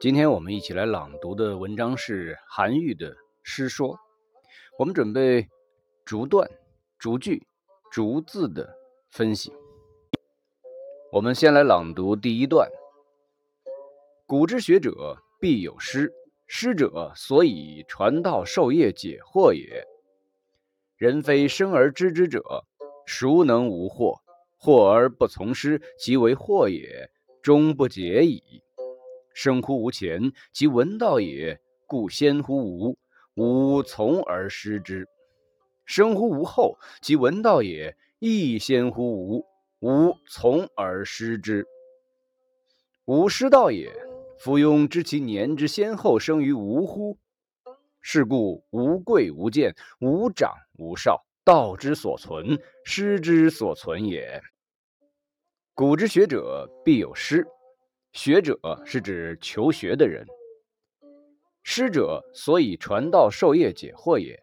今天我们一起来朗读的文章是韩愈的《诗说》，我们准备逐段、逐句、逐字的分析。我们先来朗读第一段：“古之学者必有师，师者，所以传道授业解惑也。人非生而知之者，孰能无惑？惑而不从师，其为惑也，终不解矣。”生乎吾前，即闻道也；故先乎吾，吾从而师之。生乎吾后，即闻道也；亦先乎吾，吾从而师之。吾师道也，夫庸知其年之先后生于吾乎？是故无贵无贱，无长无少，道之所存，师之所存也。古之学者，必有师。学者是指求学的人，师者，所以传道授业解惑也。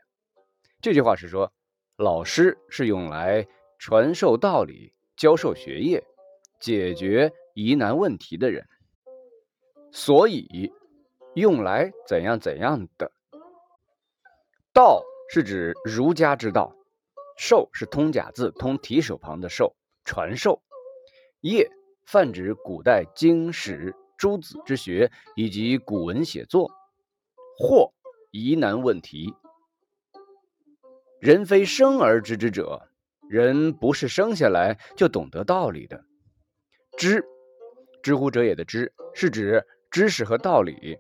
这句话是说，老师是用来传授道理、教授学业、解决疑难问题的人，所以用来怎样怎样的。道是指儒家之道，授是通假字通提手旁的授，传授业。泛指古代经史诸子之学以及古文写作，或疑难问题。人非生而知之者，人不是生下来就懂得道理的。知，知乎者也的知，是指知识和道理。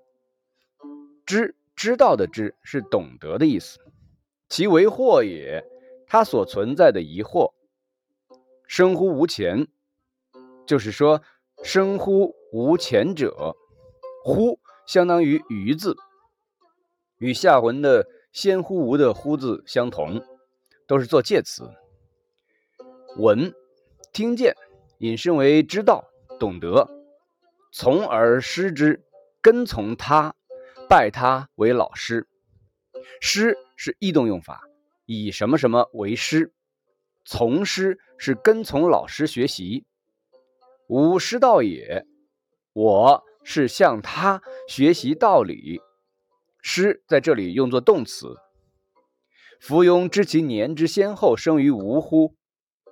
知，知道的知，是懂得的意思。其为惑也，它所存在的疑惑，生乎无前。就是说，生乎吾前者，乎相当于于字，与下文的先乎吾的乎字相同，都是做介词。闻，听见，引申为知道、懂得，从而师之，跟从他，拜他为老师。师是异动用法，以什么什么为师。从师是跟从老师学习。吾师道也，我是向他学习道理。师在这里用作动词。夫庸知其年之先后生于吾乎？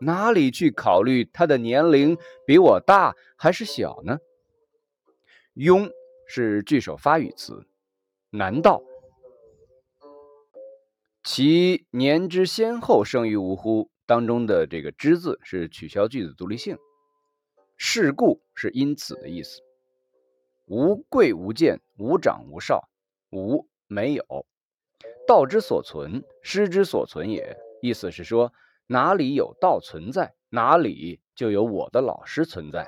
哪里去考虑他的年龄比我大还是小呢？庸是句首发语词，难道其年之先后生于吾乎？当中的这个之字是取消句子独立性。是故是因此的意思。无贵无贱，无长无少，无没有。道之所存，师之所存也。意思是说，哪里有道存在，哪里就有我的老师存在。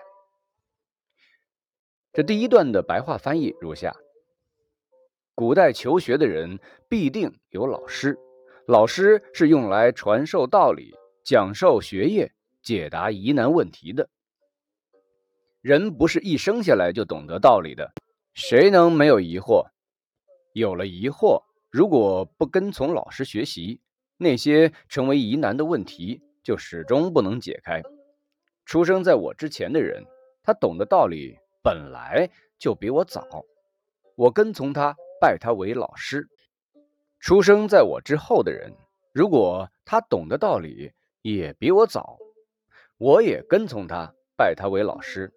这第一段的白话翻译如下：古代求学的人必定有老师，老师是用来传授道理、讲授学业、解答疑难问题的。人不是一生下来就懂得道理的，谁能没有疑惑？有了疑惑，如果不跟从老师学习，那些成为疑难的问题就始终不能解开。出生在我之前的人，他懂的道理本来就比我早，我跟从他，拜他为老师。出生在我之后的人，如果他懂的道理也比我早，我也跟从他，拜他为老师。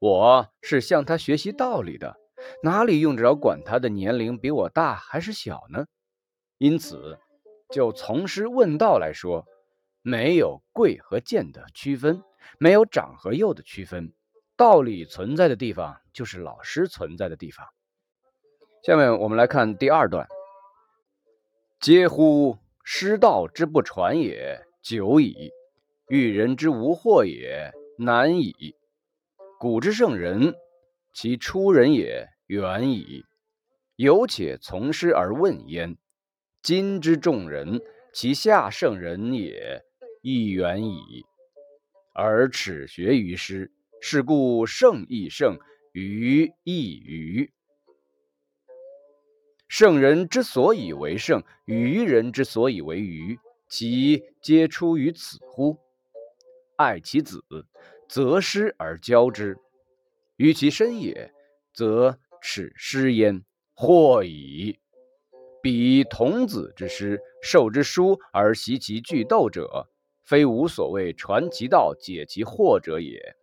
我是向他学习道理的，哪里用得着管他的年龄比我大还是小呢？因此，就从师问道来说，没有贵和贱的区分，没有长和幼的区分。道理存在的地方，就是老师存在的地方。下面我们来看第二段：嗟乎！师道之不传也，久矣；育人之无惑也，难矣。古之圣人，其出人也远矣，有且从师而问焉；今之众人，其下圣人也亦远矣，而耻学于师。是故圣亦圣，愚亦愚。圣人之所以为圣，愚人之所以为愚，其皆出于此乎？爱其子。择师而教之，于其身也，则耻师焉。或矣！彼童子之师，授之书而习其句斗者，非吾所谓传其道、解其惑者也。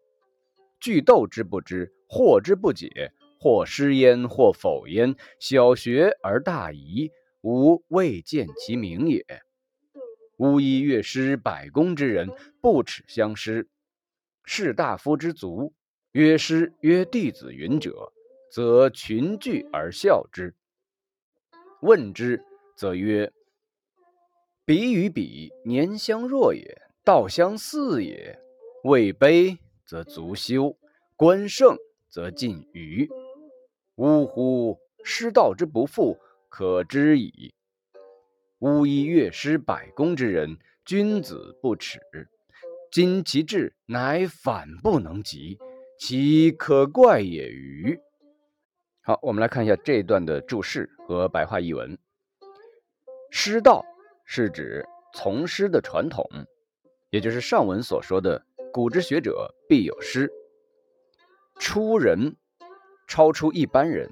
句斗之不知，惑之不解，或失焉，或否焉。小学而大遗，吾未见其明也。巫医乐师百工之人，不耻相师；士大夫之族，曰师曰弟子云者。则群聚而笑之。问之，则曰：“彼与彼年相若也，道相似也。位卑则足羞，官盛则近谀。呜呼！师道之不复，可知矣。巫医乐师百工之人，君子不耻。今其志乃反不能及，其可怪也欤？”好，我们来看一下这一段的注释和白话译文。师道是指从师的传统，也就是上文所说的“古之学者必有师”。出人，超出一般人；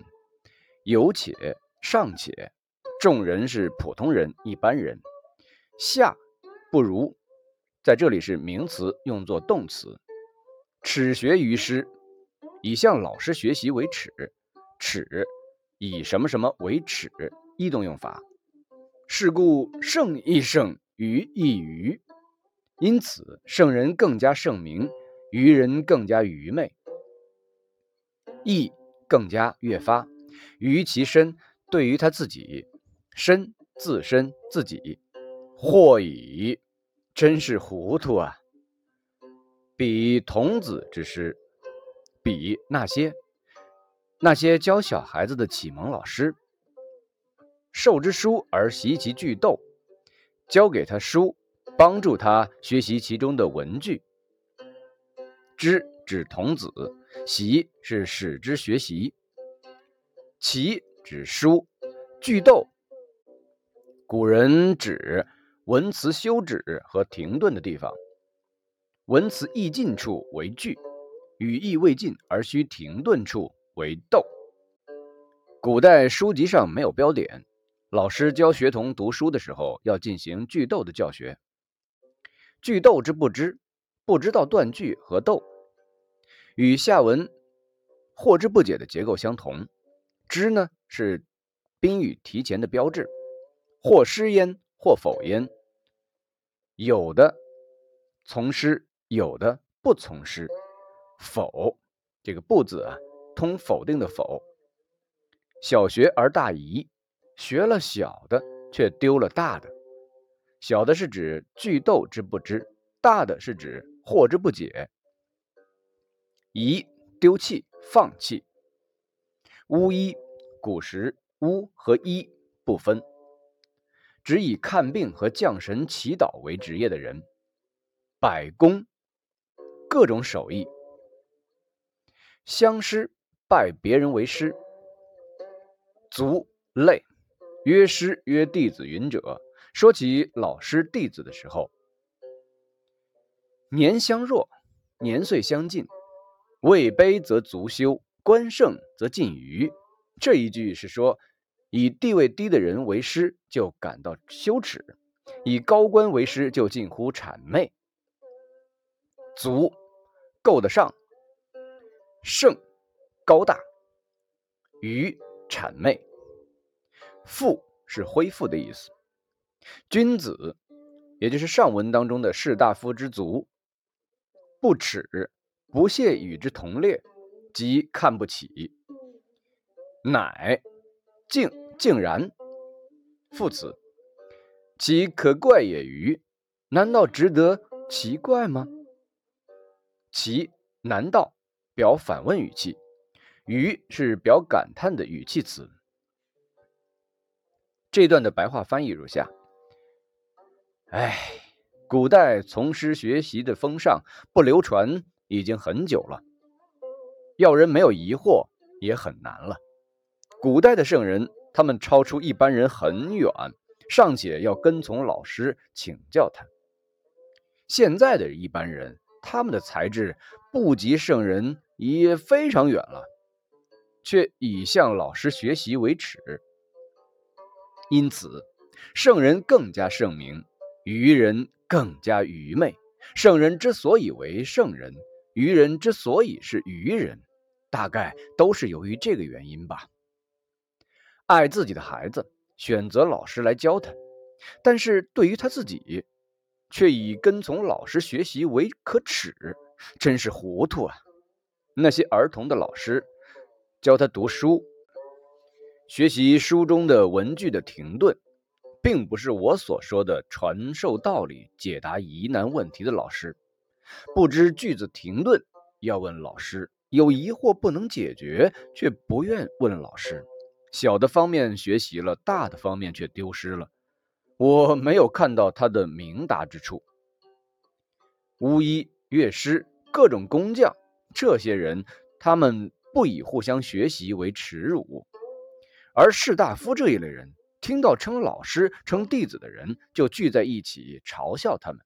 有且，尚且，众人是普通人、一般人。下，不如，在这里是名词，用作动词。耻学于师，以向老师学习为耻。耻，以什么什么为耻？异动用法。是故圣亦圣，愚亦愚。因此，圣人更加圣明，愚人更加愚昧。义更加越发。于其身，对于他自己身自身自己，或矣，真是糊涂啊！彼童子之师，比那些。那些教小孩子的启蒙老师，授之书而习其句斗，教给他书，帮助他学习其中的文句。知指童子，习是使之学习，其指书，句斗。古人指文辞休止和停顿的地方，文辞意尽处为句，语意未尽而需停顿处。为逗。古代书籍上没有标点，老师教学童读书的时候要进行句逗的教学。句逗之不知，不知道断句和逗，与下文或之不解的结构相同。知呢是宾语提前的标志，或失焉，或否焉。有的从师，有的不从师。否这个不字啊。通否定的否，小学而大遗，学了小的却丢了大的。小的是指句斗之不知，大的是指惑之不解。遗丢弃放弃。巫医古时巫和医不分，只以看病和降神祈祷为职业的人。百工各种手艺，相师。拜别人为师，族类，曰师曰弟子云者。说起老师弟子的时候，年相若，年岁相近，位卑则足羞，官盛则近谀。这一句是说，以地位低的人为师就感到羞耻，以高官为师就近乎谄媚。足够得上，盛。高大，愚谄媚，复是恢复的意思。君子，也就是上文当中的士大夫之族，不耻，不屑与之同列，即看不起。乃，敬竟然，副词，其可怪也欤？难道值得奇怪吗？其难道表反问语气。于是表感叹的语气词。这段的白话翻译如下：哎，古代从师学习的风尚不流传已经很久了，要人没有疑惑也很难了。古代的圣人，他们超出一般人很远，尚且要跟从老师请教他。现在的一般人，他们的才智不及圣人也非常远了。却以向老师学习为耻。因此，圣人更加圣明，愚人更加愚昧。圣人之所以为圣人，愚人之所以是愚人，大概都是由于这个原因吧。爱自己的孩子，选择老师来教他，但是对于他自己，却以跟从老师学习为可耻，真是糊涂啊！那些儿童的老师教他读书，学习书中的文句的停顿。并不是我所说的传授道理、解答疑难问题的老师，不知句子停顿要问老师，有疑惑不能解决却不愿问老师，小的方面学习了，大的方面却丢失了。我没有看到他的明达之处。巫医、乐师、各种工匠，这些人他们不以互相学习为耻辱，而士大夫这一类人。听到称老师、称弟子的人，就聚在一起嘲笑他们。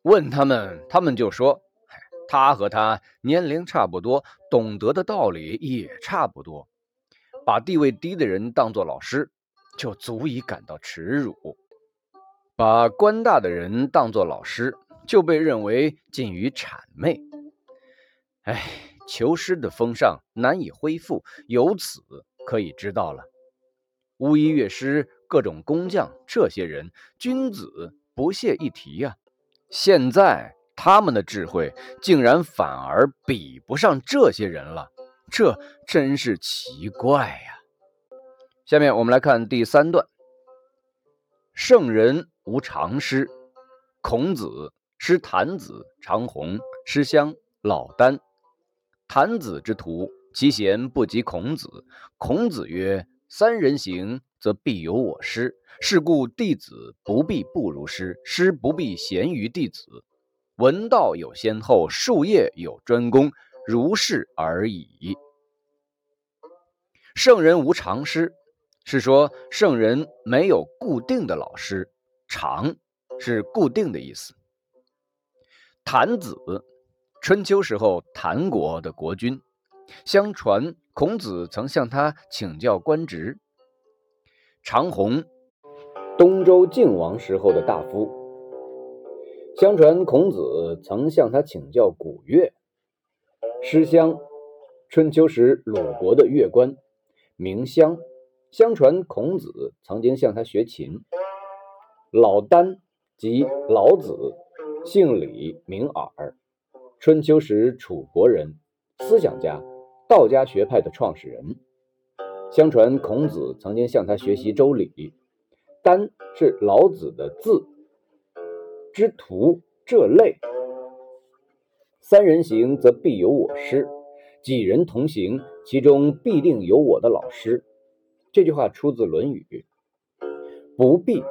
问他们，他们就说：“他和他年龄差不多，懂得的道理也差不多。”把地位低的人当作老师，就足以感到耻辱；把官大的人当作老师，就被认为近于谄媚。哎，求师的风尚难以恢复，由此可以知道了。巫医、乐师、各种工匠，这些人君子不屑一提呀。现在他们的智慧竟然反而比不上这些人了，这真是奇怪呀。下面我们来看第三段：圣人无常师，孔子师谭子、长虹、师襄、老聃。谭子之徒，其贤不及孔子。孔子曰。三人行，则必有我师。是故弟子不必不如师，师不必贤于弟子。闻道有先后，术业有专攻，如是而已。圣人无常师，是说圣人没有固定的老师。常是固定的意思。谭子，春秋时候谭国的国君。相传孔子曾向他请教官职。长虹，东周晋王时候的大夫。相传孔子曾向他请教古乐。师襄，春秋时鲁国的乐官，名襄。相传孔子曾经向他学琴。老聃即老子，姓李，名耳，春秋时楚国人，思想家。道家学派的创始人，相传孔子曾经向他学习周礼。丹是老子的字，之徒这类。三人行，则必有我师；几人同行，其中必定有我的老师。这句话出自《论语》。不必，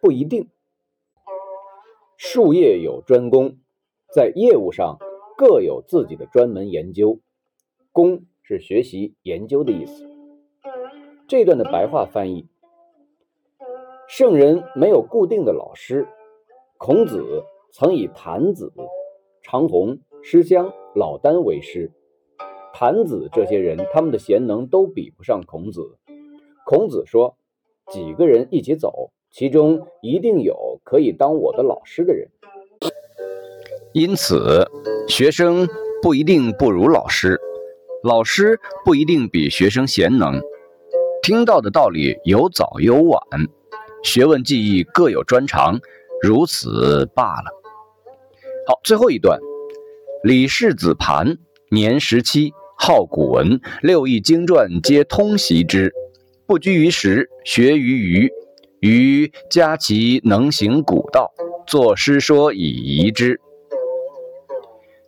不一定。术业有专攻，在业务上各有自己的专门研究。攻是学习、研究的意思。这段的白话翻译：圣人没有固定的老师。孔子曾以谭子、长虹、师襄、老聃为师。谭子这些人，他们的贤能都比不上孔子。孔子说：“几个人一起走，其中一定有可以当我的老师的人。”因此，学生不一定不如老师。老师不一定比学生贤能，听到的道理有早有晚，学问技艺各有专长，如此罢了。好，最后一段，李氏子盘年十七，好古文，六艺经传皆通习之，不拘于时，学于余。余加其能行古道，作诗说以遗之。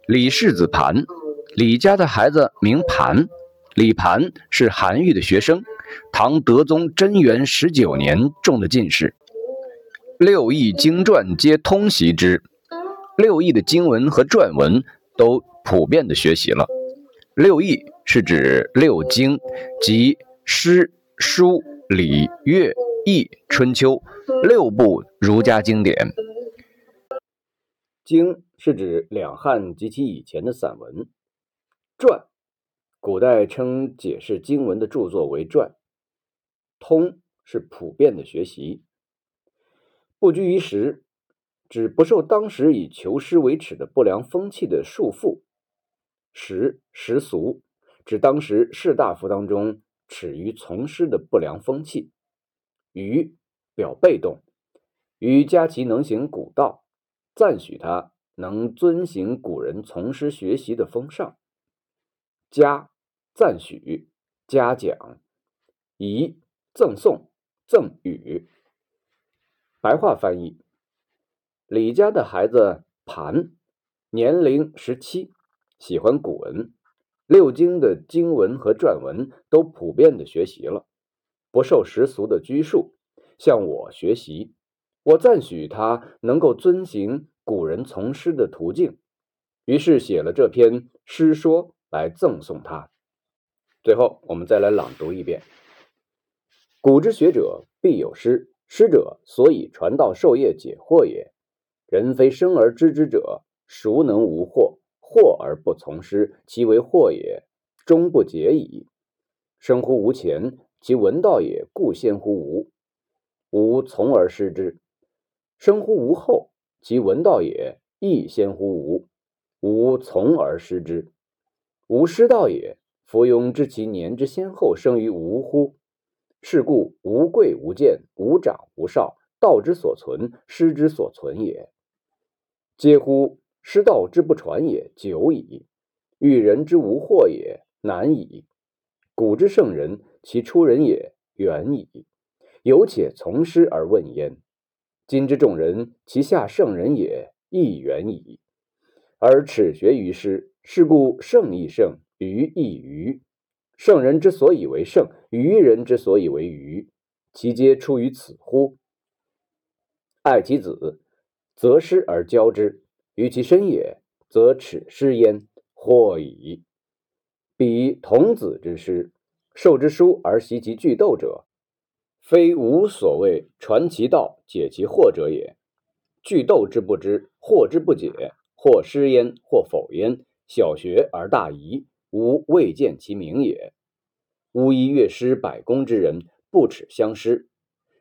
李氏子盘。李家的孩子名盘，李盘是韩愈的学生，唐德宗贞元十九年中的进士，六艺经传皆通习之，六艺的经文和传文都普遍的学习了。六艺是指六经，即诗、书、礼、乐、易、春秋六部儒家经典。经是指两汉及其以前的散文。传，古代称解释经文的著作为传。通是普遍的学习。不拘于时，指不受当时以求师为耻的不良风气的束缚。时时俗，指当时士大夫当中耻于从师的不良风气。于表被动，于嘉其能行古道，赞许他能遵行古人从师学习的风尚。嘉赞许，嘉奖，仪赠送，赠与。白话翻译：李家的孩子盘，年龄十七，喜欢古文，六经的经文和传文都普遍的学习了。不受世俗的拘束，向我学习。我赞许他能够遵行古人从师的途径，于是写了这篇诗说来赠送他。最后，我们再来朗读一遍：古之学者必有师，师者，所以传道授业解惑也。人非生而知之者，孰能无惑？惑而不从师，其为惑也，终不解矣。生乎吾前。其闻道也，故先乎吾；吾从而师之。生乎吾后，其闻道也，亦先乎吾；吾从而师之。吾师道也，夫庸知其年之先后生于吾乎？是故无贵无贱，无长无少，道之所存，师之所存也。嗟乎！师道之不传也，久矣；遇人之无惑也，难矣。古之圣人。其出人也远矣，有且从师而问焉。今之众人，其下圣人也亦远矣。而耻学于师，是故圣亦圣，愚亦愚。圣人之所以为圣，愚人之所以为愚，其皆出于此乎？爱其子，择师而教之；于其身也，则耻师焉，或矣。彼童子之师。授之书而习其句斗者，非吾所谓传其道、解其惑者也。句斗之不知，惑之不解，或师焉，或否焉。小学而大遗，吾未见其明也。吾一乐师百工之人，不耻相师。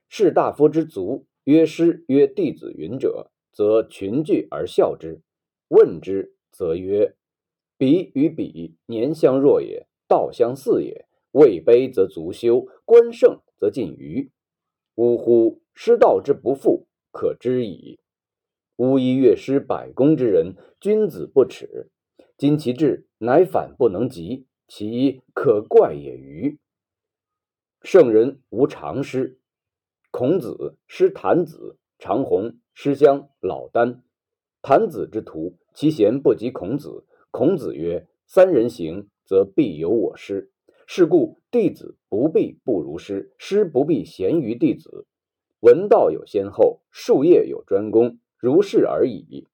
士大夫之族曰师曰弟子云者，则群聚而笑之。问之，则曰：彼与彼年相若也，道相似也。位卑则足羞，官盛则近谀。呜呼！师道之不复，可知矣。吾一乐师百工之人，君子不耻。今其志乃反不能及，其可怪也欤？圣人无常师。孔子师谭子、长虹、师襄、老聃。谭子之徒，其贤不及孔子。孔子曰：“三人行，则必有我师。”是故弟子不必不如师，师不必贤于弟子。闻道有先后，术业有专攻，如是而已。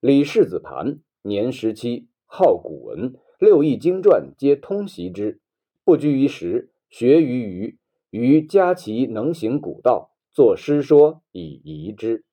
李氏子盘年十七，好古文，六艺经传皆通习之，不拘于时，学于余。余嘉其能行古道，作诗说以遗之。